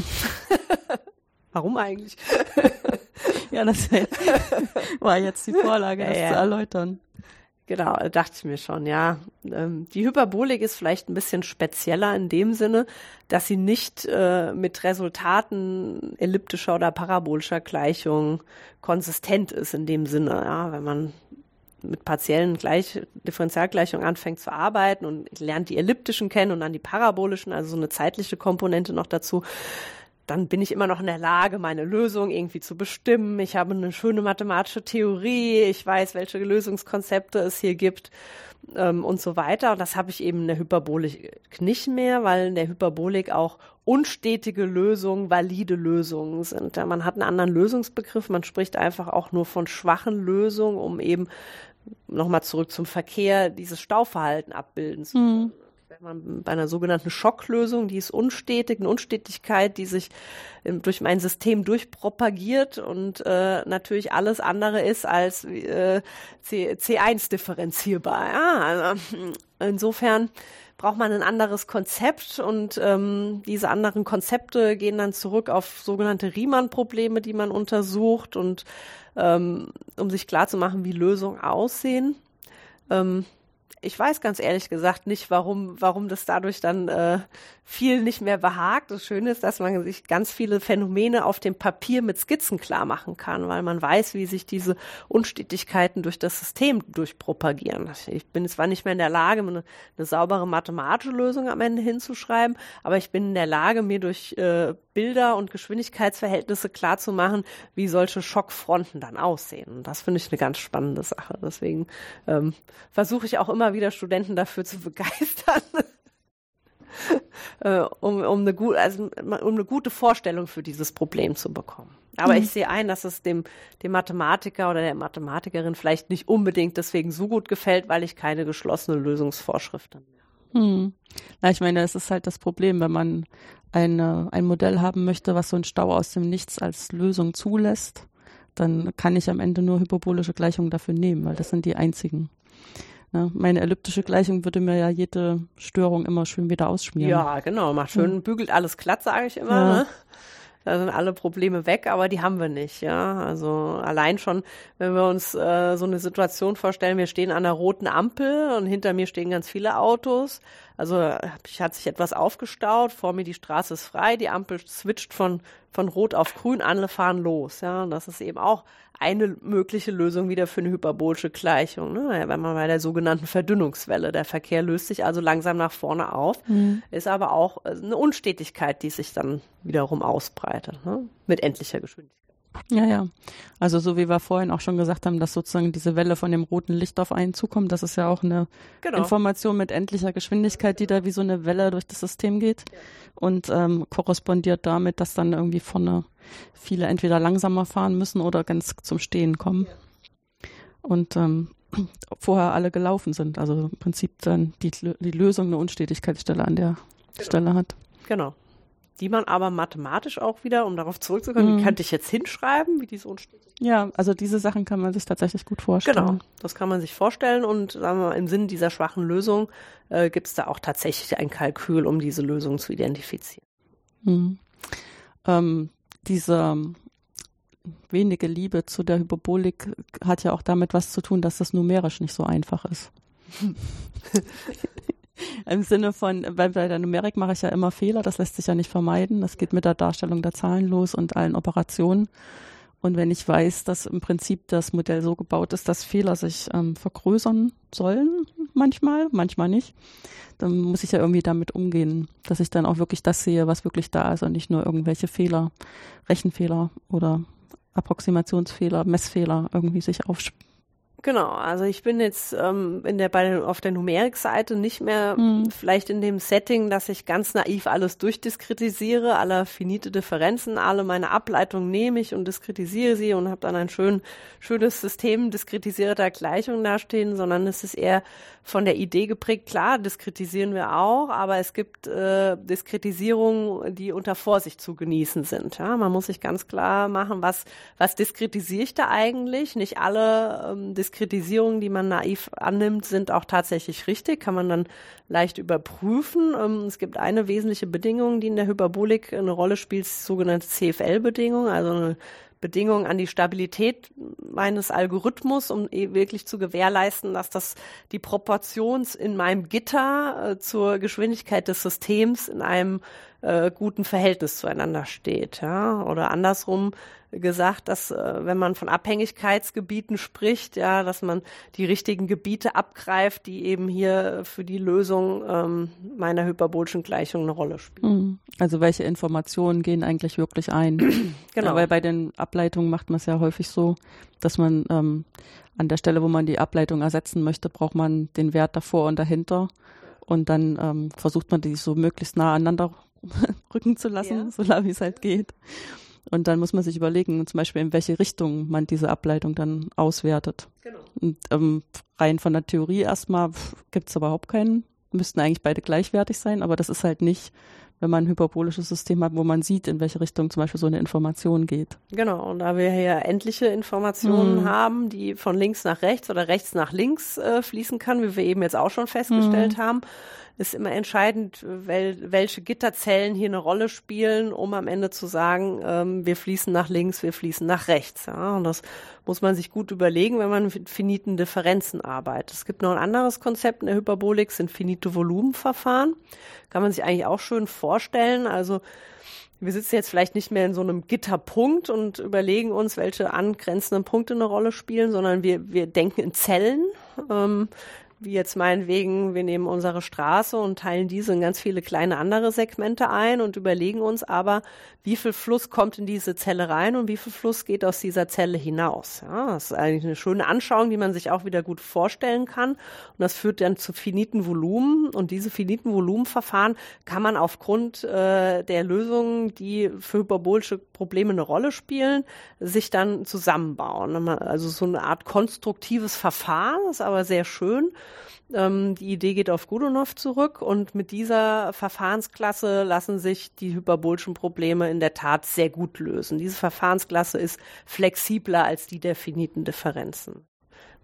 Warum eigentlich? ja, das war jetzt die Vorlage, das ja, zu erläutern. Genau, dachte ich mir schon, ja. Ähm, die Hyperbolik ist vielleicht ein bisschen spezieller in dem Sinne, dass sie nicht äh, mit Resultaten elliptischer oder parabolischer Gleichungen konsistent ist in dem Sinne, ja, wenn man mit partiellen Gleich Differentialgleichungen anfängt zu arbeiten und lernt die elliptischen kennen und dann die parabolischen, also so eine zeitliche Komponente noch dazu, dann bin ich immer noch in der Lage, meine Lösung irgendwie zu bestimmen. Ich habe eine schöne mathematische Theorie, ich weiß, welche Lösungskonzepte es hier gibt ähm, und so weiter. Und das habe ich eben in der Hyperbolik nicht mehr, weil in der Hyperbolik auch unstetige Lösungen valide Lösungen sind. Ja, man hat einen anderen Lösungsbegriff, man spricht einfach auch nur von schwachen Lösungen, um eben nochmal zurück zum Verkehr dieses Stauverhalten abbilden zu können. Man bei einer sogenannten Schocklösung, die ist unstetig, eine Unstetigkeit, die sich durch mein System durchpropagiert und äh, natürlich alles andere ist als äh, C1 differenzierbar. Ja, also insofern braucht man ein anderes Konzept und ähm, diese anderen Konzepte gehen dann zurück auf sogenannte Riemann-Probleme, die man untersucht und ähm, um sich klarzumachen, wie Lösungen aussehen. Ähm, ich weiß ganz ehrlich gesagt nicht, warum, warum das dadurch dann äh, viel nicht mehr behagt. Das Schöne ist, dass man sich ganz viele Phänomene auf dem Papier mit Skizzen klar machen kann, weil man weiß, wie sich diese Unstetigkeiten durch das System durchpropagieren. Ich bin zwar nicht mehr in der Lage, eine, eine saubere mathematische Lösung am Ende hinzuschreiben, aber ich bin in der Lage, mir durch äh, Bilder und Geschwindigkeitsverhältnisse klar zu machen, wie solche Schockfronten dann aussehen. Und das finde ich eine ganz spannende Sache. Deswegen ähm, versuche ich auch immer wieder Studenten dafür zu begeistern. äh, um, um, eine gut, also, um eine gute Vorstellung für dieses Problem zu bekommen. Aber mhm. ich sehe ein, dass es dem, dem Mathematiker oder der Mathematikerin vielleicht nicht unbedingt deswegen so gut gefällt, weil ich keine geschlossene Lösungsvorschrift habe. Hm. Na, ich meine, es ist halt das Problem, wenn man eine, ein Modell haben möchte, was so einen Stau aus dem Nichts als Lösung zulässt, dann kann ich am Ende nur hyperbolische Gleichungen dafür nehmen, weil das sind die einzigen. Ne? Meine elliptische Gleichung würde mir ja jede Störung immer schön wieder ausschmieren. Ja, genau, macht schön, hm. bügelt alles glatt, sage ich immer. Ja. Ne? Da sind alle Probleme weg, aber die haben wir nicht, ja. Also allein schon, wenn wir uns äh, so eine Situation vorstellen, wir stehen an einer roten Ampel und hinter mir stehen ganz viele Autos. Also hat sich etwas aufgestaut, vor mir die Straße ist frei, die Ampel switcht von, von rot auf grün, alle fahren los, ja. Und das ist eben auch eine mögliche Lösung wieder für eine hyperbolische Gleichung. Ne? Wenn man bei der sogenannten Verdünnungswelle, der Verkehr löst sich also langsam nach vorne auf, mhm. ist aber auch äh, eine Unstetigkeit, die sich dann wiederum ausbreitet, ne? mit endlicher Geschwindigkeit. Ja, ja. Also so wie wir vorhin auch schon gesagt haben, dass sozusagen diese Welle von dem roten Licht auf einen zukommt, das ist ja auch eine genau. Information mit endlicher Geschwindigkeit, die da wie so eine Welle durch das System geht und ähm, korrespondiert damit, dass dann irgendwie vorne viele entweder langsamer fahren müssen oder ganz zum Stehen kommen. Und ähm, vorher alle gelaufen sind. Also im Prinzip dann die, die Lösung eine Unstetigkeitsstelle an der genau. Stelle hat. Genau. Die man aber mathematisch auch wieder, um darauf zurückzukommen, mhm. wie könnte ich jetzt hinschreiben, wie diese Unstetigkeit? Ja, also diese Sachen kann man sich tatsächlich gut vorstellen. Genau, das kann man sich vorstellen und sagen wir mal, im Sinne dieser schwachen Lösung äh, gibt es da auch tatsächlich ein Kalkül, um diese Lösung zu identifizieren. Mhm. Ähm, diese wenige Liebe zu der Hyperbolik hat ja auch damit was zu tun, dass das numerisch nicht so einfach ist. Im Sinne von, weil bei der Numerik mache ich ja immer Fehler, das lässt sich ja nicht vermeiden. Das geht mit der Darstellung der Zahlen los und allen Operationen. Und wenn ich weiß, dass im Prinzip das Modell so gebaut ist, dass Fehler sich ähm, vergrößern sollen, manchmal, manchmal nicht, dann muss ich ja irgendwie damit umgehen, dass ich dann auch wirklich das sehe, was wirklich da ist und nicht nur irgendwelche Fehler, Rechenfehler oder Approximationsfehler, Messfehler irgendwie sich aufspielen Genau, also ich bin jetzt ähm, in der, bei der, auf der Numerikseite nicht mehr mhm. vielleicht in dem Setting, dass ich ganz naiv alles durchdiskretisiere, alle finite Differenzen, alle meine Ableitungen nehme ich und diskretisiere sie und habe dann ein schön, schönes System diskretisierter Gleichungen dastehen, sondern es ist eher von der Idee geprägt, klar, diskretisieren wir auch, aber es gibt äh, Diskretisierungen, die unter Vorsicht zu genießen sind. Ja? Man muss sich ganz klar machen, was, was diskretisiere ich da eigentlich? Nicht alle ähm, Diskretisierungen, die man naiv annimmt, sind auch tatsächlich richtig, kann man dann leicht überprüfen. Ähm, es gibt eine wesentliche Bedingung, die in der Hyperbolik eine Rolle spielt, sogenannte CFL-Bedingung, also eine Bedingung an die Stabilität meines Algorithmus, um eh wirklich zu gewährleisten, dass das die Proportions in meinem Gitter äh, zur Geschwindigkeit des Systems in einem äh, guten Verhältnis zueinander steht. Ja? Oder andersrum, gesagt, dass äh, wenn man von Abhängigkeitsgebieten spricht, ja, dass man die richtigen Gebiete abgreift, die eben hier für die Lösung ähm, meiner hyperbolischen Gleichung eine Rolle spielen. Mhm. Also welche Informationen gehen eigentlich wirklich ein? genau. Ja, weil bei den Ableitungen macht man es ja häufig so, dass man ähm, an der Stelle, wo man die Ableitung ersetzen möchte, braucht man den Wert davor und dahinter. Und dann ähm, versucht man die so möglichst nah aneinander rücken zu lassen, ja. so lange wie es halt geht. Und dann muss man sich überlegen, zum Beispiel, in welche Richtung man diese Ableitung dann auswertet. Genau. Und ähm, rein von der Theorie erstmal gibt es überhaupt keinen, müssten eigentlich beide gleichwertig sein, aber das ist halt nicht, wenn man ein hyperbolisches System hat, wo man sieht, in welche Richtung zum Beispiel so eine Information geht. Genau, und da wir hier endliche Informationen mhm. haben, die von links nach rechts oder rechts nach links äh, fließen kann, wie wir eben jetzt auch schon festgestellt mhm. haben, ist immer entscheidend, wel, welche Gitterzellen hier eine Rolle spielen, um am Ende zu sagen, ähm, wir fließen nach links, wir fließen nach rechts. Ja? Und das muss man sich gut überlegen, wenn man mit finiten Differenzen arbeitet. Es gibt noch ein anderes Konzept in der Hyperbolik, sind finite Volumenverfahren. Kann man sich eigentlich auch schön vorstellen. Also wir sitzen jetzt vielleicht nicht mehr in so einem Gitterpunkt und überlegen uns, welche angrenzenden Punkte eine Rolle spielen, sondern wir, wir denken in Zellen. Ähm, wie jetzt meinetwegen, wir nehmen unsere Straße und teilen diese in ganz viele kleine andere Segmente ein und überlegen uns aber, wie viel Fluss kommt in diese Zelle rein und wie viel Fluss geht aus dieser Zelle hinaus. Ja, das ist eigentlich eine schöne Anschauung, die man sich auch wieder gut vorstellen kann. Und das führt dann zu finiten Volumen. Und diese finiten Volumenverfahren kann man aufgrund äh, der Lösungen, die für hyperbolische Probleme eine Rolle spielen, sich dann zusammenbauen. Also so eine Art konstruktives Verfahren, ist aber sehr schön. Ähm, die Idee geht auf Godunov zurück und mit dieser Verfahrensklasse lassen sich die hyperbolischen Probleme in der Tat sehr gut lösen. Diese Verfahrensklasse ist flexibler als die der finiten Differenzen,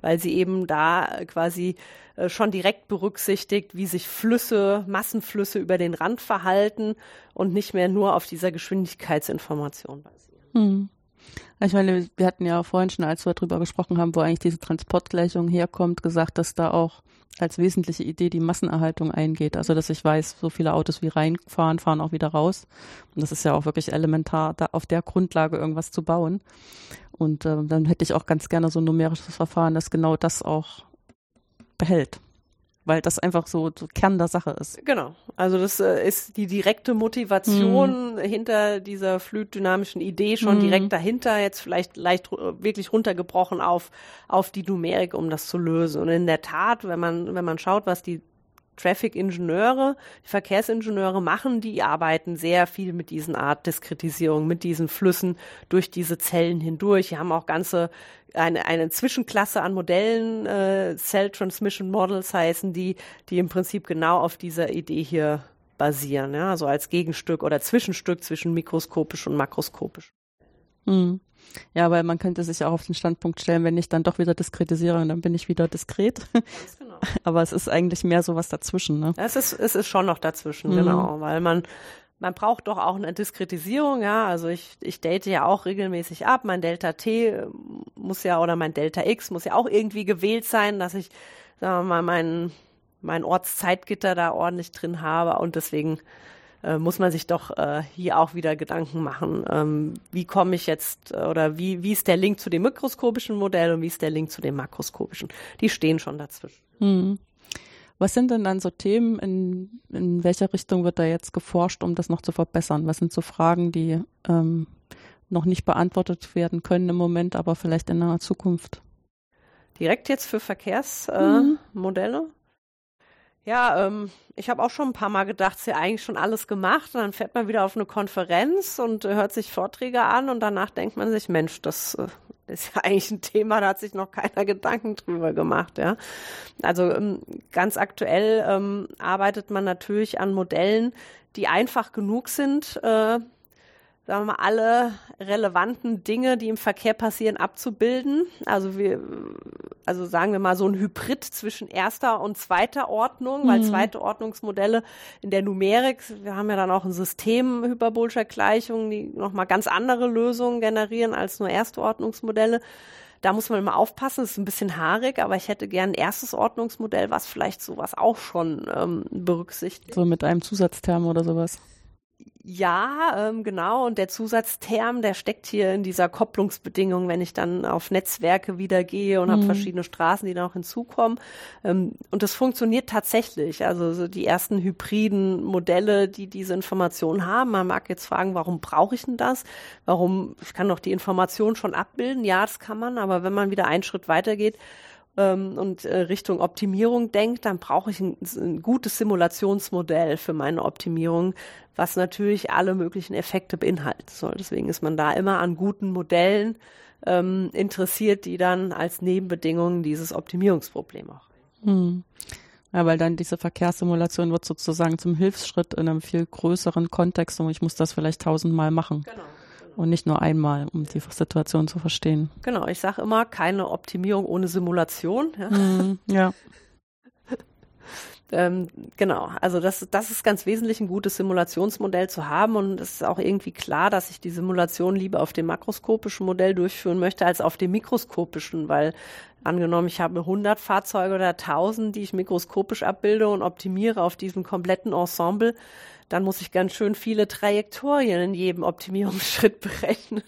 weil sie eben da quasi äh, schon direkt berücksichtigt, wie sich Flüsse, Massenflüsse über den Rand verhalten und nicht mehr nur auf dieser Geschwindigkeitsinformation basieren. Hm. Ich meine, wir hatten ja vorhin schon, als wir darüber gesprochen haben, wo eigentlich diese Transportgleichung herkommt, gesagt, dass da auch als wesentliche Idee die Massenerhaltung eingeht. Also, dass ich weiß, so viele Autos wie reinfahren, fahren auch wieder raus. Und das ist ja auch wirklich elementar, da auf der Grundlage irgendwas zu bauen. Und äh, dann hätte ich auch ganz gerne so ein numerisches Verfahren, das genau das auch behält weil das einfach so, so Kern der Sache ist. Genau. Also das äh, ist die direkte Motivation mhm. hinter dieser fluiddynamischen Idee schon mhm. direkt dahinter, jetzt vielleicht leicht wirklich runtergebrochen auf, auf die Numerik, um das zu lösen. Und in der Tat, wenn man, wenn man schaut, was die Traffic-Ingenieure, Verkehrsingenieure machen, die arbeiten sehr viel mit diesen Art Diskretisierung, mit diesen Flüssen durch diese Zellen hindurch. Die haben auch ganze eine, eine Zwischenklasse an Modellen, äh, Cell Transmission Models heißen die, die im Prinzip genau auf dieser Idee hier basieren, ja, also als Gegenstück oder Zwischenstück zwischen mikroskopisch und makroskopisch. Mhm. Ja, weil man könnte sich auch auf den Standpunkt stellen, wenn ich dann doch wieder diskretisiere, dann bin ich wieder diskret. Ganz genau. Aber es ist eigentlich mehr so was dazwischen, ne? Es ist, es ist schon noch dazwischen, mhm. genau, weil man, man braucht doch auch eine Diskretisierung, ja. Also ich, ich date ja auch regelmäßig ab. Mein Delta T muss ja oder mein Delta X muss ja auch irgendwie gewählt sein, dass ich, sagen wir mal, mein, mein Ortszeitgitter da ordentlich drin habe und deswegen äh, muss man sich doch äh, hier auch wieder Gedanken machen, ähm, wie komme ich jetzt äh, oder wie, wie ist der Link zu dem mikroskopischen Modell und wie ist der Link zu dem makroskopischen? Die stehen schon dazwischen. Hm. Was sind denn dann so Themen, in, in welcher Richtung wird da jetzt geforscht, um das noch zu verbessern? Was sind so Fragen, die ähm, noch nicht beantwortet werden können im Moment, aber vielleicht in naher Zukunft? Direkt jetzt für Verkehrsmodelle? Mhm. Ja, ähm, ich habe auch schon ein paar Mal gedacht, ist ja eigentlich schon alles gemacht. Und dann fährt man wieder auf eine Konferenz und äh, hört sich Vorträge an und danach denkt man sich, Mensch, das äh, ist ja eigentlich ein Thema, da hat sich noch keiner Gedanken drüber gemacht. Ja, also ähm, ganz aktuell ähm, arbeitet man natürlich an Modellen, die einfach genug sind, äh, sagen wir mal, alle relevanten Dinge, die im Verkehr passieren, abzubilden. Also wir, also sagen wir mal so ein Hybrid zwischen erster und zweiter Ordnung, mhm. weil zweite Ordnungsmodelle in der Numerik, wir haben ja dann auch ein System hyperbolischer Gleichungen, die nochmal ganz andere Lösungen generieren als nur erste Ordnungsmodelle. Da muss man immer aufpassen, das ist ein bisschen haarig, aber ich hätte gern ein erstes Ordnungsmodell, was vielleicht sowas auch schon ähm, berücksichtigt. So mit einem Zusatzterm oder sowas. Ja, ähm, genau. Und der Zusatzterm, der steckt hier in dieser Kopplungsbedingung, wenn ich dann auf Netzwerke wieder gehe und mhm. habe verschiedene Straßen, die da noch hinzukommen. Ähm, und das funktioniert tatsächlich. Also so die ersten hybriden Modelle, die diese Information haben. Man mag jetzt fragen, warum brauche ich denn das? Warum, ich kann doch die Information schon abbilden. Ja, das kann man. Aber wenn man wieder einen Schritt weitergeht, ähm, und äh, Richtung Optimierung denkt, dann brauche ich ein, ein, gutes Simulationsmodell für meine Optimierung, was natürlich alle möglichen Effekte beinhalten soll. Deswegen ist man da immer an guten Modellen ähm, interessiert, die dann als Nebenbedingungen dieses Optimierungsproblem auch. Hm. Ja, weil dann diese Verkehrssimulation wird sozusagen zum Hilfsschritt in einem viel größeren Kontext und ich muss das vielleicht tausendmal machen. Genau und nicht nur einmal, um die Situation zu verstehen. Genau, ich sage immer, keine Optimierung ohne Simulation. Ja. Mm, ja. ähm, genau, also das, das ist ganz wesentlich, ein gutes Simulationsmodell zu haben und es ist auch irgendwie klar, dass ich die Simulation lieber auf dem makroskopischen Modell durchführen möchte als auf dem mikroskopischen, weil angenommen, ich habe 100 Fahrzeuge oder 1000, die ich mikroskopisch abbilde und optimiere auf diesem kompletten Ensemble, dann muss ich ganz schön viele Trajektorien in jedem Optimierungsschritt berechnen.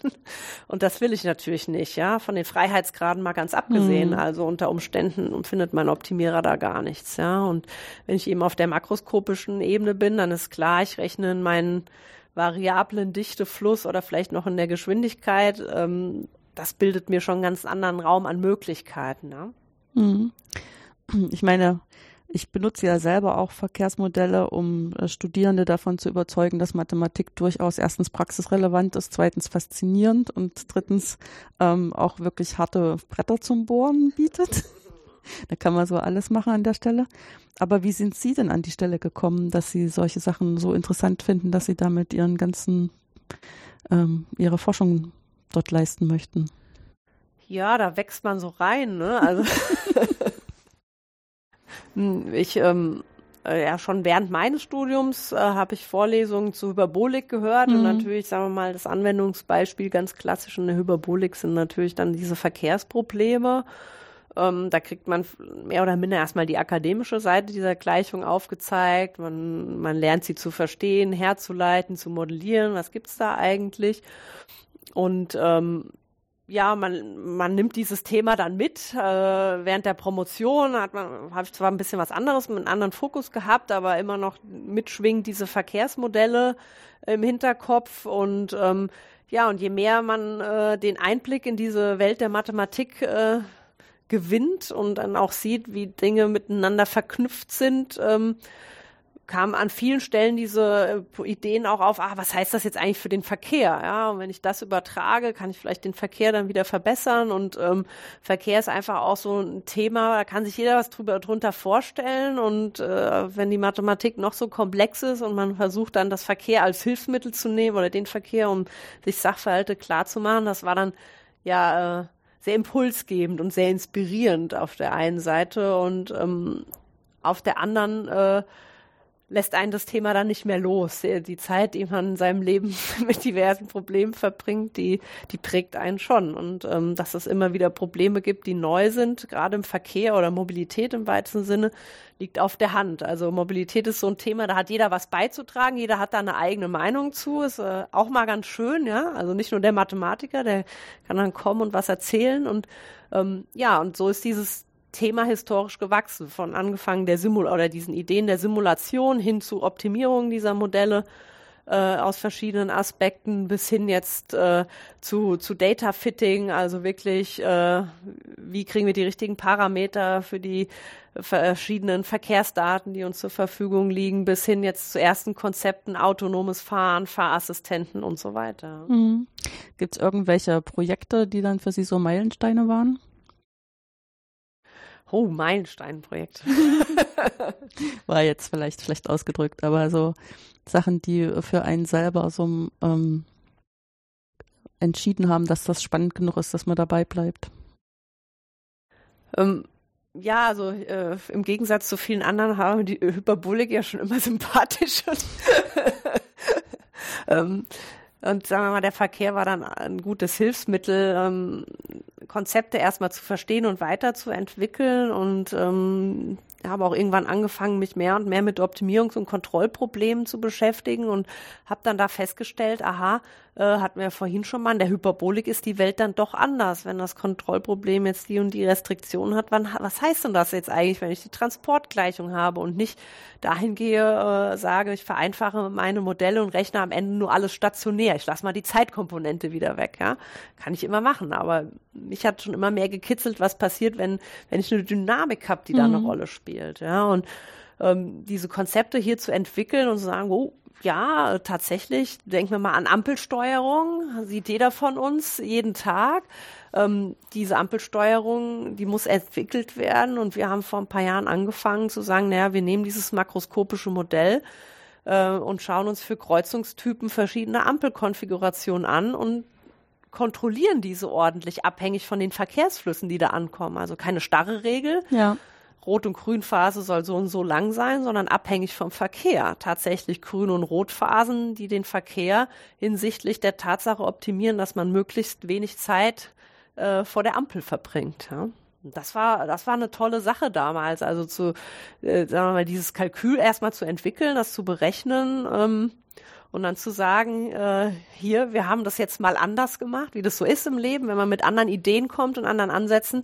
Und das will ich natürlich nicht, ja. Von den Freiheitsgraden mal ganz abgesehen. Mhm. Also unter Umständen findet mein Optimierer da gar nichts, ja. Und wenn ich eben auf der makroskopischen Ebene bin, dann ist klar, ich rechne in meinen variablen Dichtefluss oder vielleicht noch in der Geschwindigkeit. Ähm, das bildet mir schon einen ganz anderen Raum an Möglichkeiten, ja. Mhm. Ich meine, ich benutze ja selber auch Verkehrsmodelle, um äh, Studierende davon zu überzeugen, dass Mathematik durchaus erstens praxisrelevant ist, zweitens faszinierend und drittens ähm, auch wirklich harte Bretter zum Bohren bietet. da kann man so alles machen an der Stelle. Aber wie sind Sie denn an die Stelle gekommen, dass Sie solche Sachen so interessant finden, dass Sie damit Ihren ganzen, ähm, Ihre Forschung dort leisten möchten? Ja, da wächst man so rein, ne? Also ich ähm, äh, ja schon während meines Studiums äh, habe ich Vorlesungen zu Hyperbolik gehört mhm. und natürlich, sagen wir mal, das Anwendungsbeispiel ganz klassisch in der Hyperbolik sind natürlich dann diese Verkehrsprobleme. Ähm, da kriegt man mehr oder minder erstmal die akademische Seite dieser Gleichung aufgezeigt. Man, man lernt sie zu verstehen, herzuleiten, zu modellieren. Was gibt's da eigentlich? Und ähm, ja, man, man nimmt dieses Thema dann mit. Äh, während der Promotion hat man, habe ich zwar ein bisschen was anderes mit einem anderen Fokus gehabt, aber immer noch mitschwingt diese Verkehrsmodelle im Hinterkopf und ähm, ja, und je mehr man äh, den Einblick in diese Welt der Mathematik äh, gewinnt und dann auch sieht, wie Dinge miteinander verknüpft sind, ähm, kamen an vielen Stellen diese äh, Ideen auch auf, ah, was heißt das jetzt eigentlich für den Verkehr? Ja, und wenn ich das übertrage, kann ich vielleicht den Verkehr dann wieder verbessern. Und ähm, Verkehr ist einfach auch so ein Thema, da kann sich jeder was drüber drunter vorstellen. Und äh, wenn die Mathematik noch so komplex ist und man versucht dann das Verkehr als Hilfsmittel zu nehmen oder den Verkehr, um sich Sachverhalte klar zu machen, das war dann ja äh, sehr impulsgebend und sehr inspirierend auf der einen Seite und ähm, auf der anderen äh, lässt einen das Thema dann nicht mehr los. Die Zeit, die man in seinem Leben mit diversen Problemen verbringt, die, die prägt einen schon. Und ähm, dass es immer wieder Probleme gibt, die neu sind, gerade im Verkehr oder Mobilität im weitesten Sinne, liegt auf der Hand. Also Mobilität ist so ein Thema, da hat jeder was beizutragen, jeder hat da eine eigene Meinung zu. Ist äh, auch mal ganz schön, ja. Also nicht nur der Mathematiker, der kann dann kommen und was erzählen. Und ähm, ja, und so ist dieses Thema historisch gewachsen, von angefangen der Simul oder diesen Ideen der Simulation hin zu Optimierung dieser Modelle äh, aus verschiedenen Aspekten bis hin jetzt äh, zu, zu Data Fitting, also wirklich, äh, wie kriegen wir die richtigen Parameter für die verschiedenen Verkehrsdaten, die uns zur Verfügung liegen, bis hin jetzt zu ersten Konzepten, autonomes Fahren, Fahrassistenten und so weiter. Mhm. Gibt es irgendwelche Projekte, die dann für Sie so Meilensteine waren? Oh, Meilensteinprojekt. War jetzt vielleicht schlecht ausgedrückt, aber so Sachen, die für einen selber so ähm, entschieden haben, dass das spannend genug ist, dass man dabei bleibt. Ähm, ja, also äh, im Gegensatz zu vielen anderen haben die Hyperbolik ja schon immer sympathisch. ähm, und sagen wir mal, der Verkehr war dann ein gutes Hilfsmittel, ähm, Konzepte erstmal zu verstehen und weiterzuentwickeln und ähm, habe auch irgendwann angefangen, mich mehr und mehr mit Optimierungs- und Kontrollproblemen zu beschäftigen und habe dann da festgestellt, aha, äh, hatten wir vorhin schon mal, in der Hyperbolik ist die Welt dann doch anders. Wenn das Kontrollproblem jetzt die und die Restriktion hat, wann, was heißt denn das jetzt eigentlich, wenn ich die Transportgleichung habe und nicht dahin gehe, äh, sage, ich vereinfache meine Modelle und rechne am Ende nur alles stationär. Ich lasse mal die Zeitkomponente wieder weg, ja. Kann ich immer machen, aber mich hat schon immer mehr gekitzelt, was passiert, wenn, wenn ich eine Dynamik habe, die mhm. da eine mhm. Rolle spielt, ja. Und ähm, diese Konzepte hier zu entwickeln und zu sagen, oh, ja, tatsächlich, denken wir mal an Ampelsteuerung, sieht jeder von uns jeden Tag. Ähm, diese Ampelsteuerung, die muss entwickelt werden und wir haben vor ein paar Jahren angefangen zu sagen, naja, wir nehmen dieses makroskopische Modell äh, und schauen uns für Kreuzungstypen verschiedene Ampelkonfigurationen an und kontrollieren diese ordentlich abhängig von den Verkehrsflüssen, die da ankommen. Also keine starre Regel. Ja. Rot- und Grünphase soll so und so lang sein, sondern abhängig vom Verkehr. Tatsächlich Grün- und Rotphasen, die den Verkehr hinsichtlich der Tatsache optimieren, dass man möglichst wenig Zeit äh, vor der Ampel verbringt. Ja. Das war, das war eine tolle Sache damals. Also zu, äh, sagen wir mal, dieses Kalkül erstmal zu entwickeln, das zu berechnen, ähm, und dann zu sagen, äh, hier, wir haben das jetzt mal anders gemacht, wie das so ist im Leben, wenn man mit anderen Ideen kommt und anderen Ansätzen,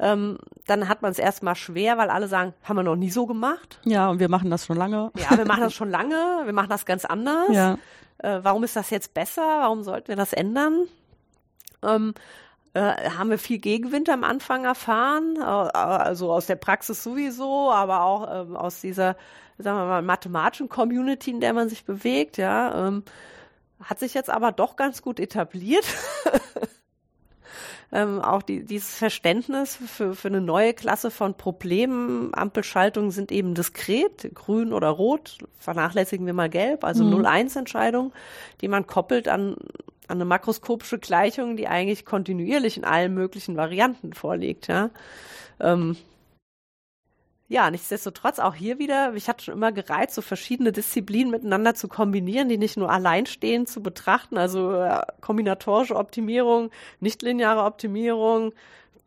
ähm, dann hat man es erstmal schwer, weil alle sagen, haben wir noch nie so gemacht. Ja, und wir machen das schon lange. Ja, wir machen das schon lange, wir machen das ganz anders. Ja. Äh, warum ist das jetzt besser? Warum sollten wir das ändern? Ähm, äh, haben wir viel Gegenwind am Anfang erfahren, äh, also aus der Praxis sowieso, aber auch äh, aus dieser, sagen wir mal, mathematischen Community, in der man sich bewegt, ja. Ähm, hat sich jetzt aber doch ganz gut etabliert. ähm, auch die, dieses Verständnis für, für eine neue Klasse von Problemen. Ampelschaltungen sind eben diskret, grün oder rot, vernachlässigen wir mal gelb, also mhm. 0-1-Entscheidung, die man koppelt an, an eine makroskopische Gleichung, die eigentlich kontinuierlich in allen möglichen Varianten vorliegt. Ja. Ähm, ja, nichtsdestotrotz auch hier wieder, ich hatte schon immer gereizt, so verschiedene Disziplinen miteinander zu kombinieren, die nicht nur alleinstehend zu betrachten, also äh, kombinatorische Optimierung, nichtlineare Optimierung,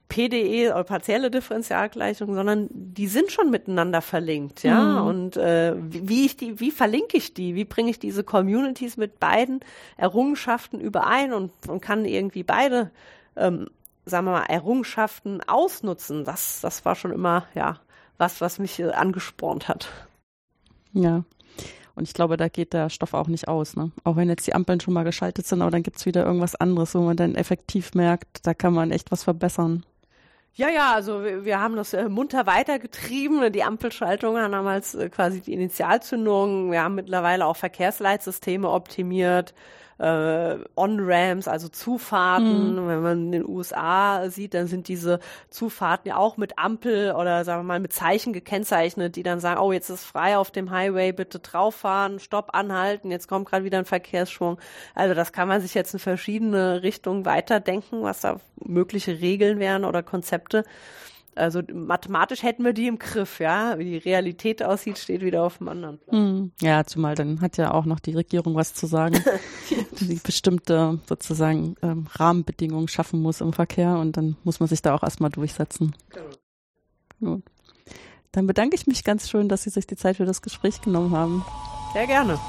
PDE oder partielle Differentialgleichung, sondern die sind schon miteinander verlinkt, ja. Mhm. Und äh, wie ich die, wie verlinke ich die? Wie bringe ich diese Communities mit beiden Errungenschaften überein und, und kann irgendwie beide, ähm, sagen wir mal, Errungenschaften ausnutzen? Das, das war schon immer, ja, was, was mich äh, angespornt hat. Ja. Und ich glaube, da geht der Stoff auch nicht aus. Ne? Auch wenn jetzt die Ampeln schon mal geschaltet sind, aber dann gibt es wieder irgendwas anderes, wo man dann effektiv merkt, da kann man echt was verbessern. Ja, ja, also wir, wir haben das äh, munter weitergetrieben. Die Ampelschaltung haben damals äh, quasi die Initialzündung. Wir haben mittlerweile auch Verkehrsleitsysteme optimiert äh, On-Ramps, also Zufahrten. Mhm. Wenn man in den USA sieht, dann sind diese Zufahrten ja auch mit Ampel oder sagen wir mal mit Zeichen gekennzeichnet, die dann sagen, oh, jetzt ist frei auf dem Highway, bitte drauffahren, Stopp anhalten, jetzt kommt gerade wieder ein Verkehrsschwung. Also das kann man sich jetzt in verschiedene Richtungen weiterdenken, was da mögliche Regeln wären oder Konzepte. Also mathematisch hätten wir die im Griff, ja. Wie die Realität aussieht, steht wieder auf dem anderen Plan. Hm. Ja, zumal dann hat ja auch noch die Regierung was zu sagen, die bestimmte sozusagen ähm, Rahmenbedingungen schaffen muss im Verkehr und dann muss man sich da auch erstmal durchsetzen. Genau. Gut. Dann bedanke ich mich ganz schön, dass Sie sich die Zeit für das Gespräch genommen haben. Sehr gerne.